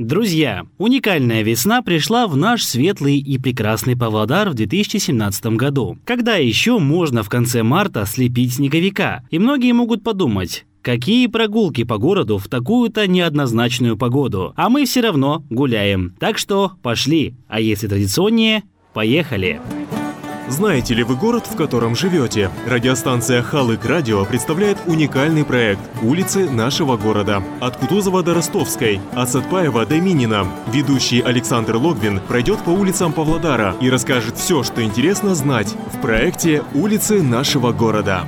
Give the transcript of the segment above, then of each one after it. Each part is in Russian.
Друзья, уникальная весна пришла в наш светлый и прекрасный Павлодар в 2017 году. Когда еще можно в конце марта слепить снеговика? И многие могут подумать, Какие прогулки по городу в такую-то неоднозначную погоду? А мы все равно гуляем. Так что пошли. А если традиционнее, поехали. Знаете ли вы город, в котором живете? Радиостанция Халык Радио представляет уникальный проект «Улицы нашего города». От Кутузова до Ростовской, от Сатпаева до Минина. Ведущий Александр Логвин пройдет по улицам Павлодара и расскажет все, что интересно знать в проекте «Улицы нашего города».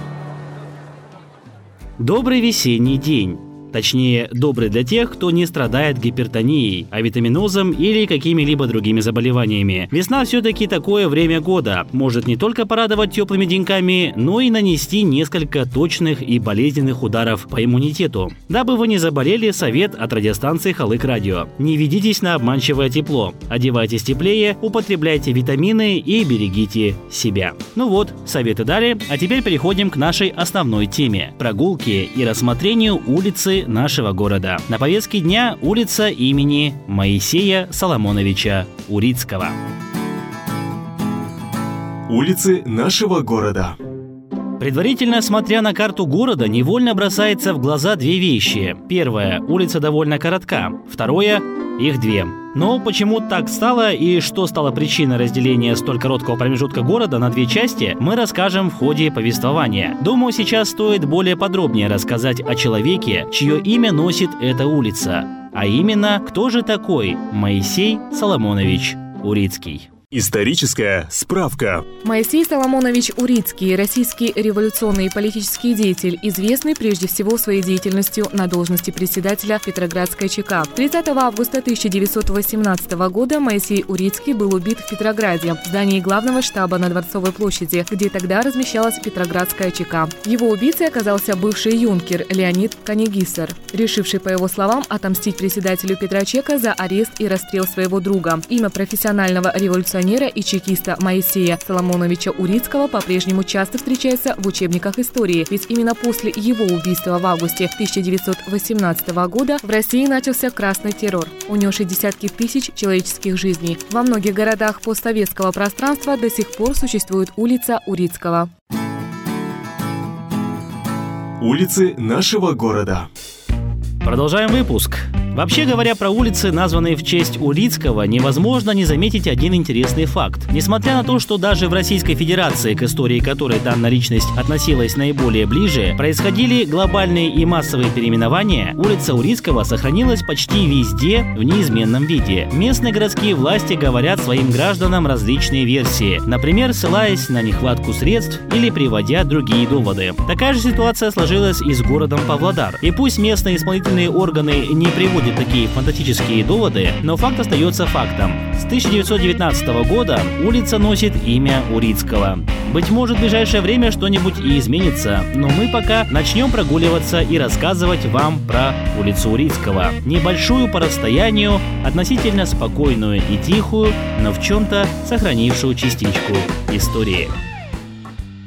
Добрый весенний день. Точнее, добрый для тех, кто не страдает гипертонией, авитаминозом или какими-либо другими заболеваниями. Весна все-таки такое время года. Может не только порадовать теплыми деньками, но и нанести несколько точных и болезненных ударов по иммунитету. Дабы вы не заболели, совет от радиостанции Халык Радио. Не ведитесь на обманчивое тепло. Одевайтесь теплее, употребляйте витамины и берегите себя. Ну вот, советы дали, а теперь переходим к нашей основной теме – прогулки и рассмотрению улицы нашего города. На повестке дня улица имени Моисея Соломоновича Урицкого. Улицы нашего города. Предварительно смотря на карту города, невольно бросается в глаза две вещи. Первое – улица довольно коротка. Второе – их две. Но почему так стало и что стало причиной разделения столь короткого промежутка города на две части, мы расскажем в ходе повествования. Думаю, сейчас стоит более подробнее рассказать о человеке, чье имя носит эта улица. А именно, кто же такой Моисей Соломонович Урицкий. Историческая справка. Моисей Соломонович Урицкий – российский революционный и политический деятель, известный прежде всего своей деятельностью на должности председателя Петроградской ЧК. 30 августа 1918 года Моисей Урицкий был убит в Петрограде, в здании главного штаба на Дворцовой площади, где тогда размещалась Петроградская ЧК. Его убийцей оказался бывший юнкер Леонид Канегисер, решивший, по его словам, отомстить председателю Петрочека за арест и расстрел своего друга. Имя профессионального революционера революционера и чекиста Моисея Соломоновича Урицкого по-прежнему часто встречается в учебниках истории, ведь именно после его убийства в августе 1918 года в России начался красный террор, унесший десятки тысяч человеческих жизней. Во многих городах постсоветского пространства до сих пор существует улица Урицкого. Улицы нашего города. Продолжаем выпуск. Вообще говоря про улицы, названные в честь Улицкого, невозможно не заметить один интересный факт. Несмотря на то, что даже в Российской Федерации, к истории которой данная личность относилась наиболее ближе, происходили глобальные и массовые переименования, улица Урицкого сохранилась почти везде в неизменном виде. Местные городские власти говорят своим гражданам различные версии, например, ссылаясь на нехватку средств или приводя другие доводы. Такая же ситуация сложилась и с городом Павлодар. И пусть местные исполнительные органы не приводят приводит такие фантастические доводы, но факт остается фактом. С 1919 года улица носит имя Урицкого. Быть может, в ближайшее время что-нибудь и изменится, но мы пока начнем прогуливаться и рассказывать вам про улицу Урицкого. Небольшую по расстоянию, относительно спокойную и тихую, но в чем-то сохранившую частичку истории.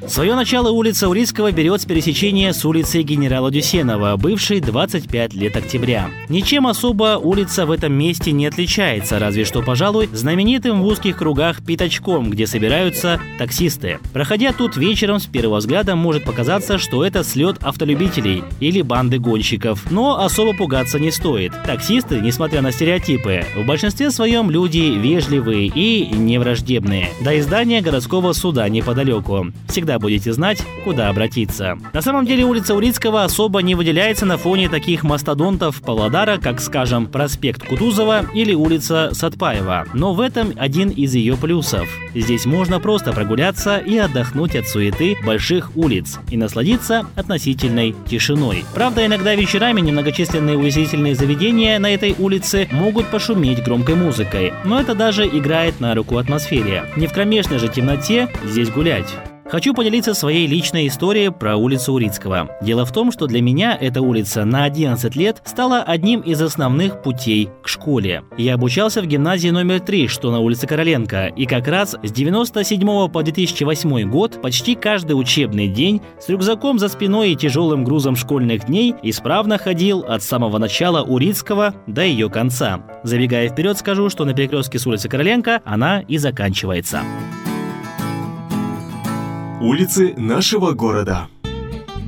Свое начало улица Урицкого берет с пересечения с улицей генерала Дюсенова, бывшей 25 лет октября. Ничем особо улица в этом месте не отличается, разве что, пожалуй, знаменитым в узких кругах пятачком, где собираются таксисты. Проходя тут вечером, с первого взгляда может показаться, что это слет автолюбителей или банды гонщиков. Но особо пугаться не стоит. Таксисты, несмотря на стереотипы, в большинстве своем люди вежливые и невраждебные. До издания городского суда неподалеку. Всегда всегда будете знать, куда обратиться. На самом деле улица Урицкого особо не выделяется на фоне таких мастодонтов Павлодара, как, скажем, проспект Кутузова или улица Сатпаева. Но в этом один из ее плюсов. Здесь можно просто прогуляться и отдохнуть от суеты больших улиц и насладиться относительной тишиной. Правда, иногда вечерами немногочисленные увеселительные заведения на этой улице могут пошуметь громкой музыкой, но это даже играет на руку атмосфере. Не в кромешной же темноте здесь гулять. Хочу поделиться своей личной историей про улицу Урицкого. Дело в том, что для меня эта улица на 11 лет стала одним из основных путей к школе. Я обучался в гимназии номер 3, что на улице Короленко, и как раз с 97 по 2008 год почти каждый учебный день с рюкзаком за спиной и тяжелым грузом школьных дней исправно ходил от самого начала Урицкого до ее конца. Забегая вперед, скажу, что на перекрестке с улицы Короленко она и заканчивается. Улицы нашего города.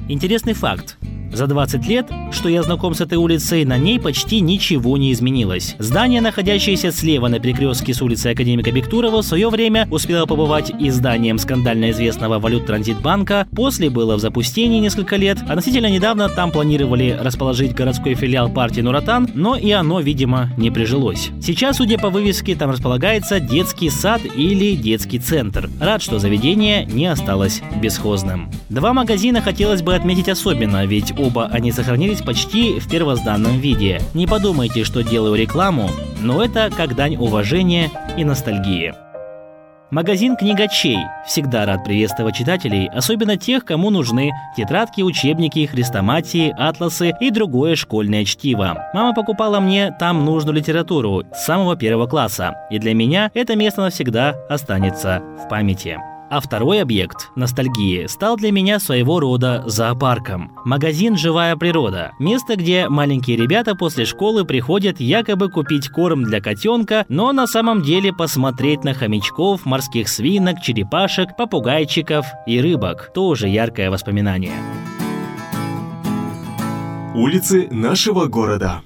Интересный факт. За 20 лет, что я знаком с этой улицей, на ней почти ничего не изменилось. Здание, находящееся слева на перекрестке с улицей Академика Бектурова, в свое время успело побывать и зданием скандально известного валют Транзитбанка, после было в запустении несколько лет, относительно недавно там планировали расположить городской филиал партии Нуратан, но и оно, видимо, не прижилось. Сейчас, судя по вывеске, там располагается детский сад или детский центр. Рад, что заведение не осталось бесхозным. Два магазина хотелось бы отметить особенно, ведь оба они сохранились почти в первозданном виде. Не подумайте, что делаю рекламу, но это как дань уважения и ностальгии. Магазин книгачей всегда рад приветствовать читателей, особенно тех, кому нужны тетрадки, учебники, хрестоматии, атласы и другое школьное чтиво. Мама покупала мне там нужную литературу с самого первого класса, и для меня это место навсегда останется в памяти. А второй объект ностальгии стал для меня своего рода зоопарком. Магазин «Живая природа». Место, где маленькие ребята после школы приходят якобы купить корм для котенка, но на самом деле посмотреть на хомячков, морских свинок, черепашек, попугайчиков и рыбок. Тоже яркое воспоминание. Улицы нашего города.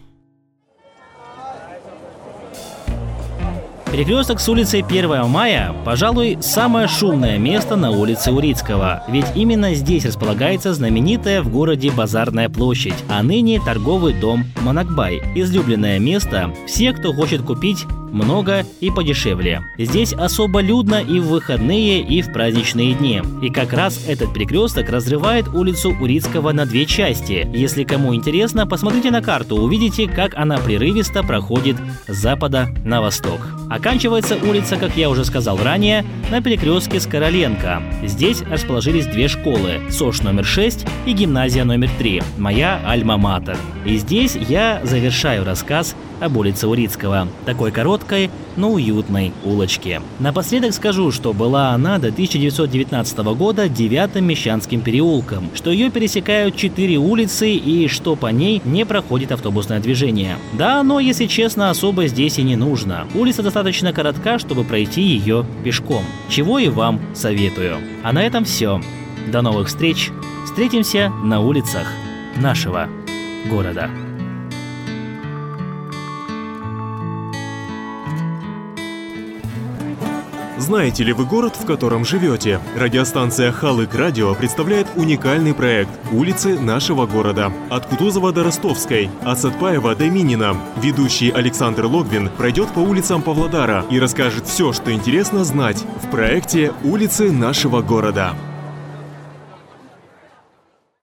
Перекресток с улицей 1 мая, пожалуй, самое шумное место на улице Урицкого, ведь именно здесь располагается знаменитая в городе Базарная площадь, а ныне торговый дом Монакбай, излюбленное место. Всех, кто хочет купить много и подешевле. Здесь особо людно и в выходные, и в праздничные дни. И как раз этот перекресток разрывает улицу Урицкого на две части. Если кому интересно, посмотрите на карту, увидите, как она прерывисто проходит с запада на восток. Оканчивается улица, как я уже сказал ранее, на перекрестке с Короленко. Здесь расположились две школы – СОШ номер 6 и гимназия номер 3, моя альма-матер. И здесь я завершаю рассказ об улице Урицкого, такой короткой, но уютной улочке. Напоследок скажу, что была она до 1919 года девятым Мещанским переулком, что ее пересекают четыре улицы и что по ней не проходит автобусное движение. Да, но, если честно, особо здесь и не нужно. Улица достаточно коротка, чтобы пройти ее пешком, чего и вам советую. А на этом все. До новых встреч. Встретимся на улицах нашего города. Знаете ли вы город, в котором живете? Радиостанция Халык Радио представляет уникальный проект «Улицы нашего города». От Кутузова до Ростовской, от Сатпаева до Минина. Ведущий Александр Логвин пройдет по улицам Павлодара и расскажет все, что интересно знать в проекте «Улицы нашего города».